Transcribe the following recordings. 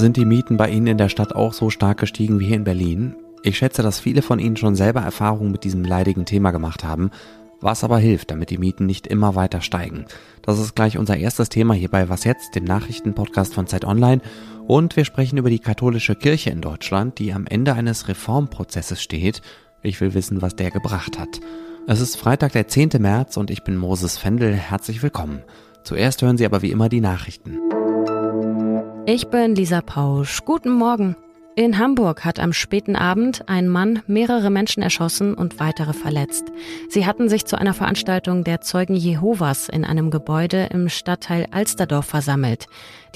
Sind die Mieten bei Ihnen in der Stadt auch so stark gestiegen wie hier in Berlin? Ich schätze, dass viele von Ihnen schon selber Erfahrungen mit diesem leidigen Thema gemacht haben, was aber hilft, damit die Mieten nicht immer weiter steigen. Das ist gleich unser erstes Thema hier bei Was jetzt, dem Nachrichtenpodcast von Zeit Online. Und wir sprechen über die katholische Kirche in Deutschland, die am Ende eines Reformprozesses steht. Ich will wissen, was der gebracht hat. Es ist Freitag, der 10. März und ich bin Moses Fendel. Herzlich willkommen. Zuerst hören Sie aber wie immer die Nachrichten. Ich bin Lisa Pausch. Guten Morgen. In Hamburg hat am späten Abend ein Mann mehrere Menschen erschossen und weitere verletzt. Sie hatten sich zu einer Veranstaltung der Zeugen Jehovas in einem Gebäude im Stadtteil Alsterdorf versammelt.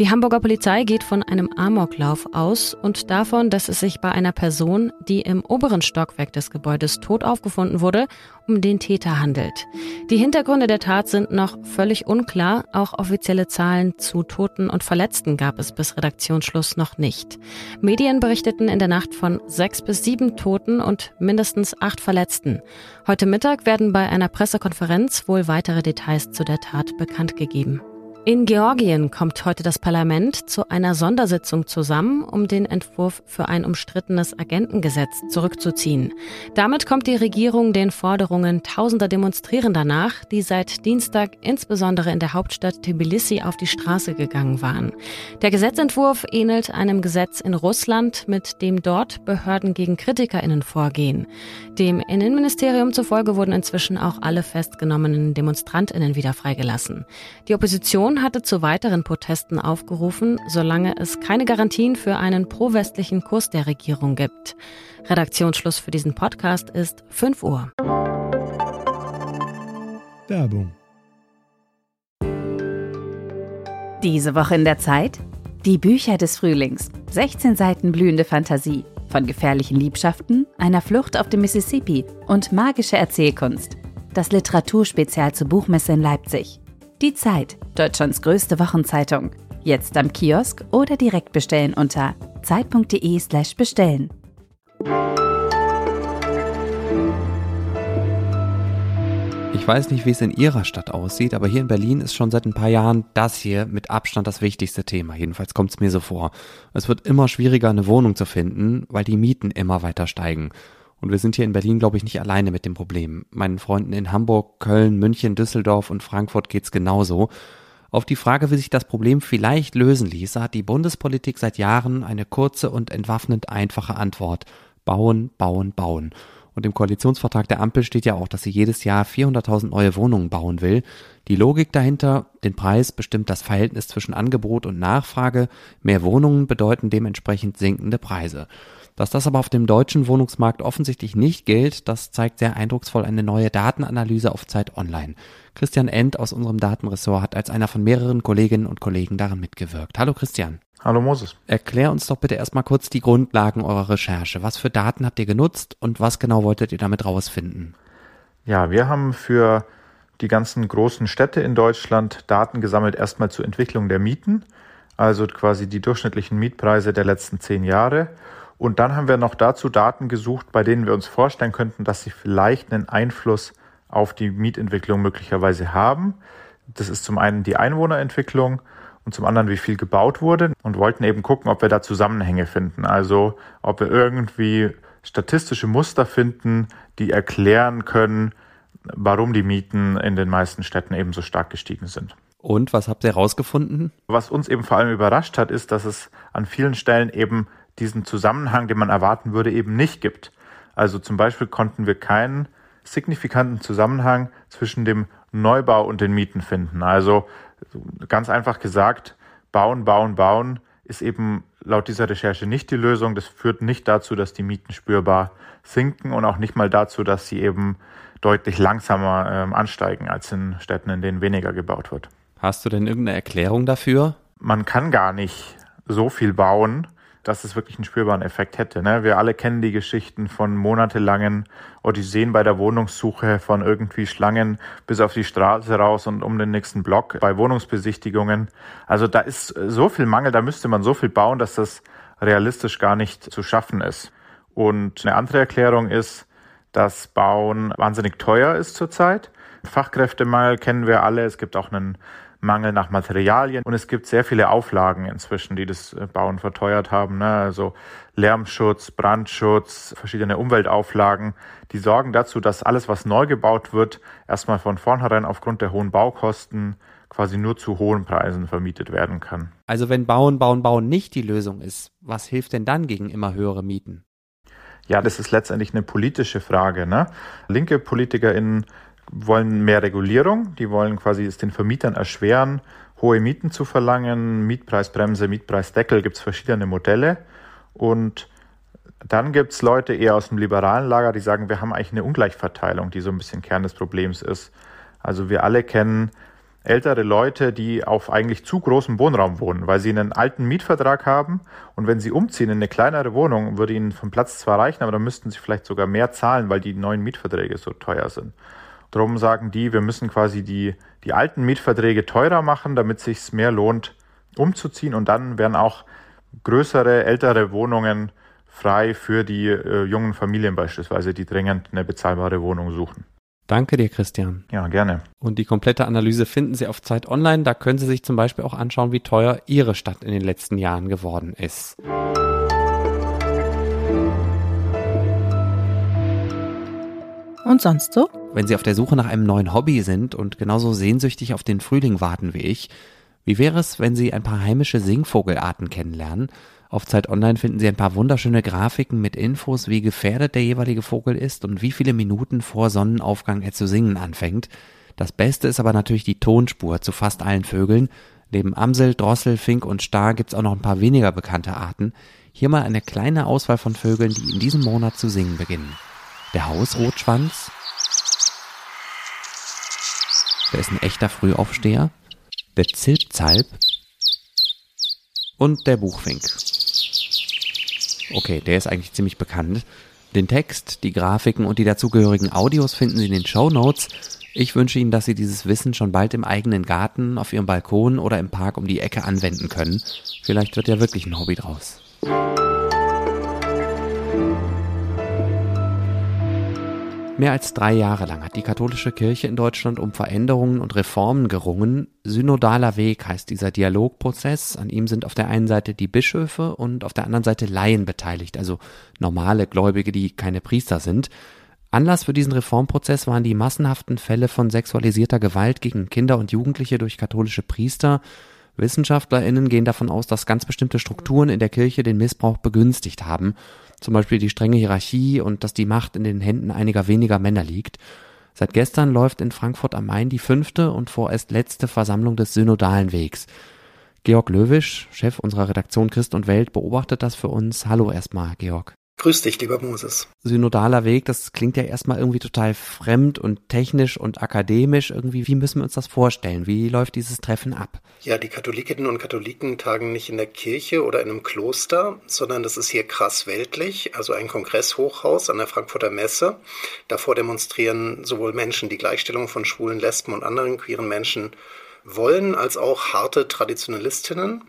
Die Hamburger Polizei geht von einem Amoklauf aus und davon, dass es sich bei einer Person, die im oberen Stockwerk des Gebäudes tot aufgefunden wurde, um den Täter handelt. Die Hintergründe der Tat sind noch völlig unklar. Auch offizielle Zahlen zu Toten und Verletzten gab es bis Redaktionsschluss noch nicht. Medien berichteten in der Nacht von sechs bis sieben Toten und mindestens acht Verletzten. Heute Mittag werden bei einer Pressekonferenz wohl weitere Details zu der Tat bekannt gegeben. In Georgien kommt heute das Parlament zu einer Sondersitzung zusammen, um den Entwurf für ein umstrittenes Agentengesetz zurückzuziehen. Damit kommt die Regierung den Forderungen tausender Demonstrierender nach, die seit Dienstag insbesondere in der Hauptstadt Tbilisi auf die Straße gegangen waren. Der Gesetzentwurf ähnelt einem Gesetz in Russland, mit dem dort Behörden gegen Kritikerinnen vorgehen. Dem Innenministerium zufolge wurden inzwischen auch alle festgenommenen Demonstrantinnen wieder freigelassen. Die Opposition Union hatte zu weiteren Protesten aufgerufen, solange es keine Garantien für einen pro-westlichen Kurs der Regierung gibt. Redaktionsschluss für diesen Podcast ist 5 Uhr. Werbung. Diese Woche in der Zeit? Die Bücher des Frühlings. 16 Seiten blühende Fantasie. Von gefährlichen Liebschaften, einer Flucht auf dem Mississippi und magische Erzählkunst. Das Literaturspezial zur Buchmesse in Leipzig. Die Zeit, Deutschlands größte Wochenzeitung. Jetzt am Kiosk oder direkt bestellen unter zeit.de/slash bestellen. Ich weiß nicht, wie es in Ihrer Stadt aussieht, aber hier in Berlin ist schon seit ein paar Jahren das hier mit Abstand das wichtigste Thema. Jedenfalls kommt es mir so vor. Es wird immer schwieriger, eine Wohnung zu finden, weil die Mieten immer weiter steigen. Und wir sind hier in Berlin, glaube ich, nicht alleine mit dem Problem. Meinen Freunden in Hamburg, Köln, München, Düsseldorf und Frankfurt geht's genauso. Auf die Frage, wie sich das Problem vielleicht lösen ließe, hat die Bundespolitik seit Jahren eine kurze und entwaffnend einfache Antwort. Bauen, bauen, bauen. Und im Koalitionsvertrag der Ampel steht ja auch, dass sie jedes Jahr 400.000 neue Wohnungen bauen will. Die Logik dahinter, den Preis bestimmt das Verhältnis zwischen Angebot und Nachfrage. Mehr Wohnungen bedeuten dementsprechend sinkende Preise. Dass das aber auf dem deutschen Wohnungsmarkt offensichtlich nicht gilt, das zeigt sehr eindrucksvoll eine neue Datenanalyse auf Zeit Online. Christian End aus unserem Datenressort hat als einer von mehreren Kolleginnen und Kollegen daran mitgewirkt. Hallo Christian. Hallo Moses. Erklär uns doch bitte erstmal kurz die Grundlagen eurer Recherche. Was für Daten habt ihr genutzt und was genau wolltet ihr damit rausfinden? Ja, wir haben für die ganzen großen Städte in Deutschland Daten gesammelt, erstmal zur Entwicklung der Mieten, also quasi die durchschnittlichen Mietpreise der letzten zehn Jahre und dann haben wir noch dazu Daten gesucht, bei denen wir uns vorstellen könnten, dass sie vielleicht einen Einfluss auf die Mietentwicklung möglicherweise haben. Das ist zum einen die Einwohnerentwicklung und zum anderen, wie viel gebaut wurde und wollten eben gucken, ob wir da Zusammenhänge finden. Also ob wir irgendwie statistische Muster finden, die erklären können, warum die Mieten in den meisten Städten eben so stark gestiegen sind. Und was habt ihr herausgefunden? Was uns eben vor allem überrascht hat, ist, dass es an vielen Stellen eben diesen Zusammenhang, den man erwarten würde, eben nicht gibt. Also zum Beispiel konnten wir keinen signifikanten Zusammenhang zwischen dem Neubau und den Mieten finden. Also ganz einfach gesagt, bauen, bauen, bauen ist eben laut dieser Recherche nicht die Lösung. Das führt nicht dazu, dass die Mieten spürbar sinken und auch nicht mal dazu, dass sie eben deutlich langsamer äh, ansteigen als in Städten, in denen weniger gebaut wird. Hast du denn irgendeine Erklärung dafür? Man kann gar nicht so viel bauen, dass es wirklich einen spürbaren Effekt hätte. Ne? Wir alle kennen die Geschichten von monatelangen Odysseen bei der Wohnungssuche, von irgendwie Schlangen bis auf die Straße raus und um den nächsten Block bei Wohnungsbesichtigungen. Also da ist so viel Mangel, da müsste man so viel bauen, dass das realistisch gar nicht zu schaffen ist. Und eine andere Erklärung ist, dass Bauen wahnsinnig teuer ist zurzeit. Fachkräftemangel kennen wir alle. Es gibt auch einen Mangel nach Materialien und es gibt sehr viele Auflagen inzwischen, die das äh, Bauen verteuert haben. Ne? Also Lärmschutz, Brandschutz, verschiedene Umweltauflagen, die sorgen dazu, dass alles, was neu gebaut wird, erstmal von vornherein aufgrund der hohen Baukosten quasi nur zu hohen Preisen vermietet werden kann. Also wenn Bauen, Bauen, Bauen nicht die Lösung ist, was hilft denn dann gegen immer höhere Mieten? Ja, das ist letztendlich eine politische Frage. Ne? Linke PolitikerInnen wollen mehr Regulierung, die wollen quasi es den Vermietern erschweren, hohe Mieten zu verlangen, Mietpreisbremse, Mietpreisdeckel, gibt es verschiedene Modelle. Und dann gibt es Leute eher aus dem liberalen Lager, die sagen, wir haben eigentlich eine Ungleichverteilung, die so ein bisschen Kern des Problems ist. Also wir alle kennen ältere Leute, die auf eigentlich zu großem Wohnraum wohnen, weil sie einen alten Mietvertrag haben und wenn sie umziehen in eine kleinere Wohnung, würde ihnen vom Platz zwar reichen, aber dann müssten sie vielleicht sogar mehr zahlen, weil die neuen Mietverträge so teuer sind. Drum sagen die, wir müssen quasi die, die alten Mietverträge teurer machen, damit es sich mehr lohnt, umzuziehen und dann werden auch größere, ältere Wohnungen frei für die äh, jungen Familien beispielsweise, die dringend eine bezahlbare Wohnung suchen. Danke dir, Christian. Ja, gerne. Und die komplette Analyse finden Sie auf Zeit Online. Da können Sie sich zum Beispiel auch anschauen, wie teuer Ihre Stadt in den letzten Jahren geworden ist. Und sonst so? Wenn Sie auf der Suche nach einem neuen Hobby sind und genauso sehnsüchtig auf den Frühling warten wie ich, wie wäre es, wenn Sie ein paar heimische Singvogelarten kennenlernen auf Zeit Online finden Sie ein paar wunderschöne Grafiken mit Infos, wie gefährdet der jeweilige Vogel ist und wie viele Minuten vor Sonnenaufgang er zu singen anfängt. Das Beste ist aber natürlich die Tonspur zu fast allen Vögeln. Neben Amsel, Drossel, Fink und Star gibt's auch noch ein paar weniger bekannte Arten. Hier mal eine kleine Auswahl von Vögeln, die in diesem Monat zu singen beginnen. Der Hausrotschwanz. Der ist ein echter Frühaufsteher. Der Zilpzalp. Und der Buchfink. Okay, der ist eigentlich ziemlich bekannt. Den Text, die Grafiken und die dazugehörigen Audios finden Sie in den Show Notes. Ich wünsche Ihnen, dass Sie dieses Wissen schon bald im eigenen Garten, auf Ihrem Balkon oder im Park um die Ecke anwenden können. Vielleicht wird ja wirklich ein Hobby draus. Mehr als drei Jahre lang hat die katholische Kirche in Deutschland um Veränderungen und Reformen gerungen. Synodaler Weg heißt dieser Dialogprozess. An ihm sind auf der einen Seite die Bischöfe und auf der anderen Seite Laien beteiligt, also normale Gläubige, die keine Priester sind. Anlass für diesen Reformprozess waren die massenhaften Fälle von sexualisierter Gewalt gegen Kinder und Jugendliche durch katholische Priester. WissenschaftlerInnen gehen davon aus, dass ganz bestimmte Strukturen in der Kirche den Missbrauch begünstigt haben zum Beispiel die strenge Hierarchie und dass die Macht in den Händen einiger weniger Männer liegt. Seit gestern läuft in Frankfurt am Main die fünfte und vorerst letzte Versammlung des Synodalen Wegs. Georg Löwisch, Chef unserer Redaktion Christ und Welt, beobachtet das für uns. Hallo erstmal, Georg. Grüß dich, lieber Moses. Synodaler Weg, das klingt ja erstmal irgendwie total fremd und technisch und akademisch. Irgendwie, wie müssen wir uns das vorstellen? Wie läuft dieses Treffen ab? Ja, die Katholikinnen und Katholiken tagen nicht in der Kirche oder in einem Kloster, sondern das ist hier krass weltlich, also ein Kongresshochhaus an der Frankfurter Messe. Davor demonstrieren sowohl Menschen die Gleichstellung von schwulen, Lesben und anderen queeren Menschen wollen, als auch harte Traditionalistinnen.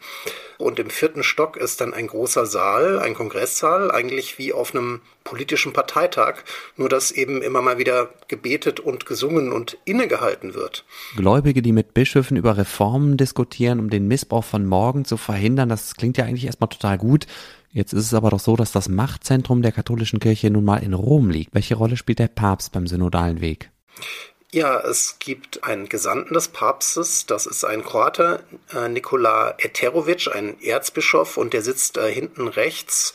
Und im vierten Stock ist dann ein großer Saal, ein Kongresssaal, eigentlich wie auf einem politischen Parteitag, nur dass eben immer mal wieder gebetet und gesungen und innegehalten wird. Gläubige, die mit Bischöfen über Reformen diskutieren, um den Missbrauch von morgen zu verhindern, das klingt ja eigentlich erstmal total gut. Jetzt ist es aber doch so, dass das Machtzentrum der katholischen Kirche nun mal in Rom liegt. Welche Rolle spielt der Papst beim synodalen Weg? Ja, es gibt einen Gesandten des Papstes, das ist ein Kroate, äh, Nikola Eterovic, ein Erzbischof, und der sitzt äh, hinten rechts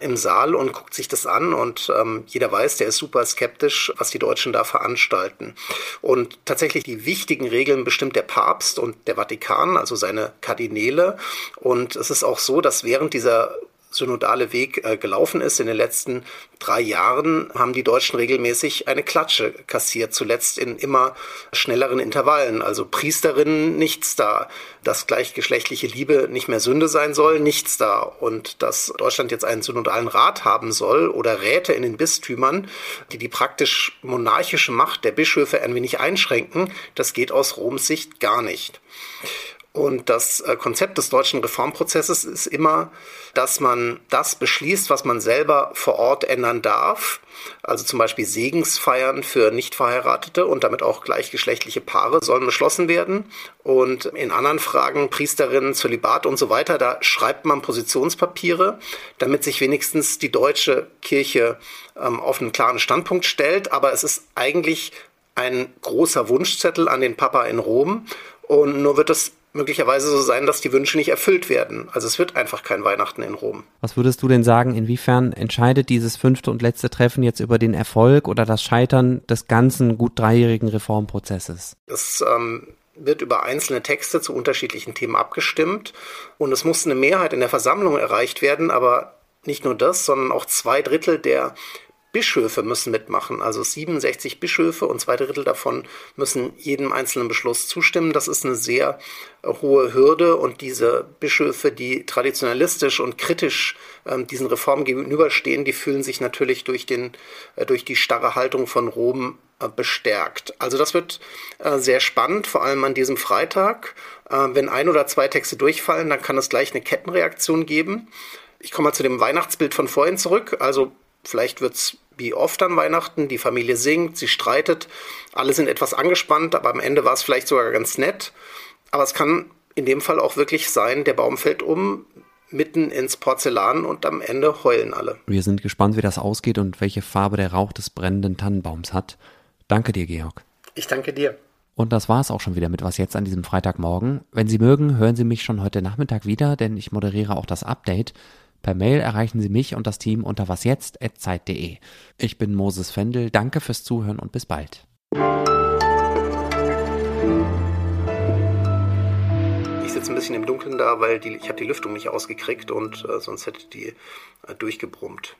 im Saal und guckt sich das an und ähm, jeder weiß, der ist super skeptisch, was die Deutschen da veranstalten. Und tatsächlich die wichtigen Regeln bestimmt der Papst und der Vatikan, also seine Kardinäle. Und es ist auch so, dass während dieser synodale Weg äh, gelaufen ist. In den letzten drei Jahren haben die Deutschen regelmäßig eine Klatsche kassiert, zuletzt in immer schnelleren Intervallen. Also Priesterinnen nichts da, dass gleichgeschlechtliche Liebe nicht mehr Sünde sein soll, nichts da. Und dass Deutschland jetzt einen synodalen Rat haben soll oder Räte in den Bistümern, die die praktisch monarchische Macht der Bischöfe ein wenig einschränken, das geht aus Roms Sicht gar nicht. Und das äh, Konzept des deutschen Reformprozesses ist immer, dass man das beschließt, was man selber vor Ort ändern darf. Also zum Beispiel Segensfeiern für Nichtverheiratete und damit auch gleichgeschlechtliche Paare sollen beschlossen werden. Und in anderen Fragen, Priesterinnen, Zölibat und so weiter, da schreibt man Positionspapiere, damit sich wenigstens die deutsche Kirche ähm, auf einen klaren Standpunkt stellt. Aber es ist eigentlich ein großer Wunschzettel an den Papa in Rom. Und nur wird es möglicherweise so sein, dass die Wünsche nicht erfüllt werden. Also es wird einfach kein Weihnachten in Rom. Was würdest du denn sagen, inwiefern entscheidet dieses fünfte und letzte Treffen jetzt über den Erfolg oder das Scheitern des ganzen gut dreijährigen Reformprozesses? Es ähm, wird über einzelne Texte zu unterschiedlichen Themen abgestimmt und es muss eine Mehrheit in der Versammlung erreicht werden, aber nicht nur das, sondern auch zwei Drittel der Bischöfe müssen mitmachen, also 67 Bischöfe und zwei Drittel davon müssen jedem einzelnen Beschluss zustimmen. Das ist eine sehr hohe Hürde und diese Bischöfe, die traditionalistisch und kritisch ähm, diesen Reformen gegenüberstehen, die fühlen sich natürlich durch, den, äh, durch die starre Haltung von Rom äh, bestärkt. Also das wird äh, sehr spannend, vor allem an diesem Freitag. Äh, wenn ein oder zwei Texte durchfallen, dann kann es gleich eine Kettenreaktion geben. Ich komme mal zu dem Weihnachtsbild von vorhin zurück. Also Vielleicht wird es wie oft an Weihnachten, die Familie singt, sie streitet, alle sind etwas angespannt, aber am Ende war es vielleicht sogar ganz nett. Aber es kann in dem Fall auch wirklich sein, der Baum fällt um, mitten ins Porzellan und am Ende heulen alle. Wir sind gespannt, wie das ausgeht und welche Farbe der Rauch des brennenden Tannenbaums hat. Danke dir, Georg. Ich danke dir. Und das war es auch schon wieder mit Was jetzt an diesem Freitagmorgen. Wenn Sie mögen, hören Sie mich schon heute Nachmittag wieder, denn ich moderiere auch das Update. Per Mail erreichen Sie mich und das Team unter wasjetzt.zeit.de. Ich bin Moses Fendel, danke fürs Zuhören und bis bald. Ich sitze ein bisschen im Dunkeln da, weil die, ich habe die Lüftung nicht ausgekriegt und äh, sonst hätte die äh, durchgebrummt.